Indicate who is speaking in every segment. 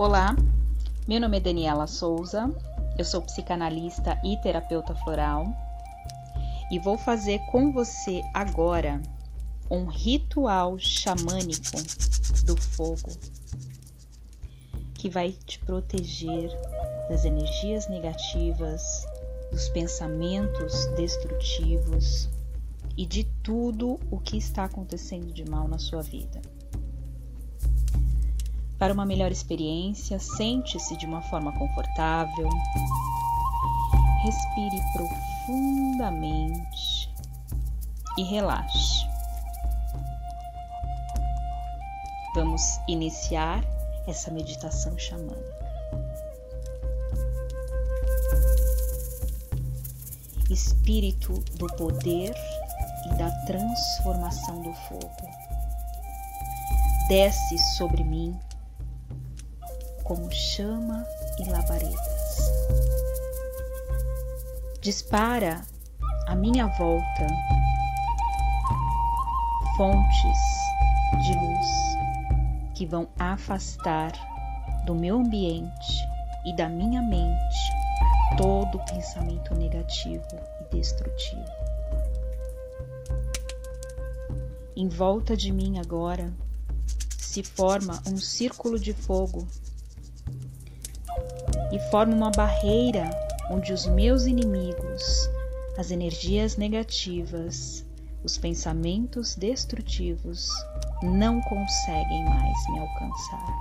Speaker 1: Olá, meu nome é Daniela Souza, eu sou psicanalista e terapeuta floral e vou fazer com você agora um ritual xamânico do fogo que vai te proteger das energias negativas, dos pensamentos destrutivos e de tudo o que está acontecendo de mal na sua vida. Para uma melhor experiência, sente-se de uma forma confortável. Respire profundamente e relaxe. Vamos iniciar essa meditação xamânica. Espírito do poder e da transformação do fogo, desce sobre mim como chama e labaredas. Dispara à minha volta fontes de luz que vão afastar do meu ambiente e da minha mente todo pensamento negativo e destrutivo. Em volta de mim agora se forma um círculo de fogo e forma uma barreira onde os meus inimigos, as energias negativas, os pensamentos destrutivos não conseguem mais me alcançar.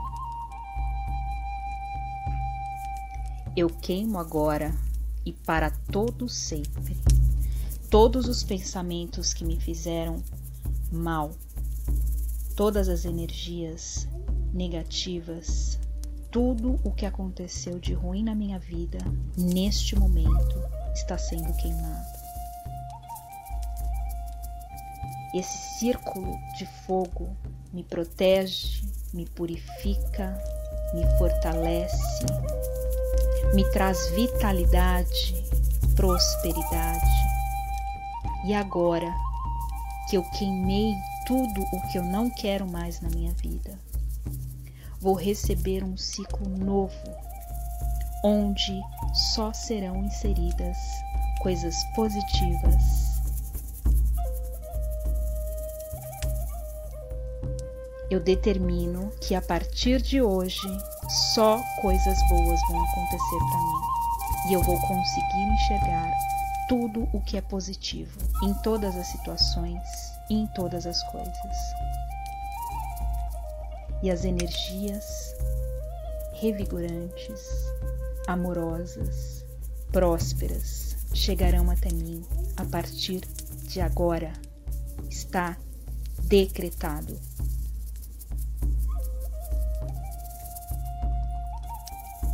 Speaker 1: Eu queimo agora e para todo sempre todos os pensamentos que me fizeram mal, todas as energias negativas tudo o que aconteceu de ruim na minha vida, neste momento, está sendo queimado. Esse círculo de fogo me protege, me purifica, me fortalece, me traz vitalidade, prosperidade. E agora que eu queimei tudo o que eu não quero mais na minha vida, vou receber um ciclo novo, onde só serão inseridas coisas positivas. Eu determino que a partir de hoje só coisas boas vão acontecer para mim e eu vou conseguir enxergar tudo o que é positivo em todas as situações e em todas as coisas e as energias revigorantes, amorosas, prósperas chegarão até mim a partir de agora. Está decretado.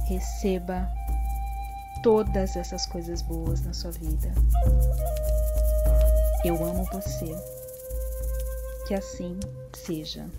Speaker 1: Receba todas essas coisas boas na sua vida. Eu amo você. Que assim seja.